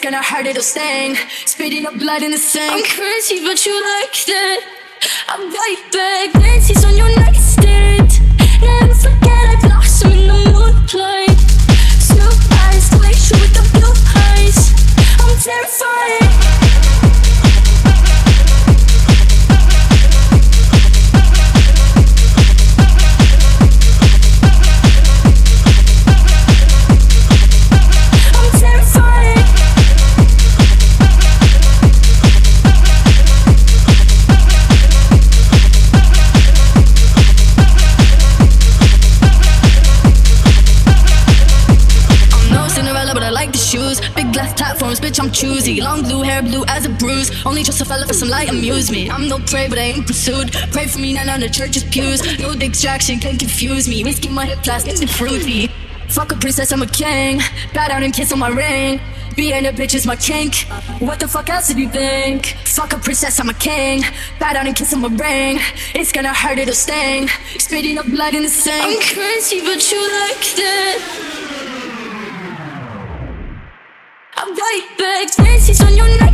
gonna hurt, it'll sting. Spitting up blood in the sink. I'm crazy, but you like it. I'm right back, Nancy's Only just a fella for some light amusement. I'm no prey, but I ain't pursued. Pray for me, not on the church's pews. No distraction can confuse me. Whiskey my hip, plastic and fruity. Fuck a princess, I'm a king. Bow down and kiss on my ring. Being a bitch is my kink. What the fuck else did you think? Fuck a princess, I'm a king. Bow down and kiss on my ring. It's gonna hurt, it'll sting. Spitting up blood in the sink. I'm crazy, but you like that. I'm right back, daisies on your nightstand.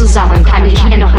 zusammen kann ich mir noch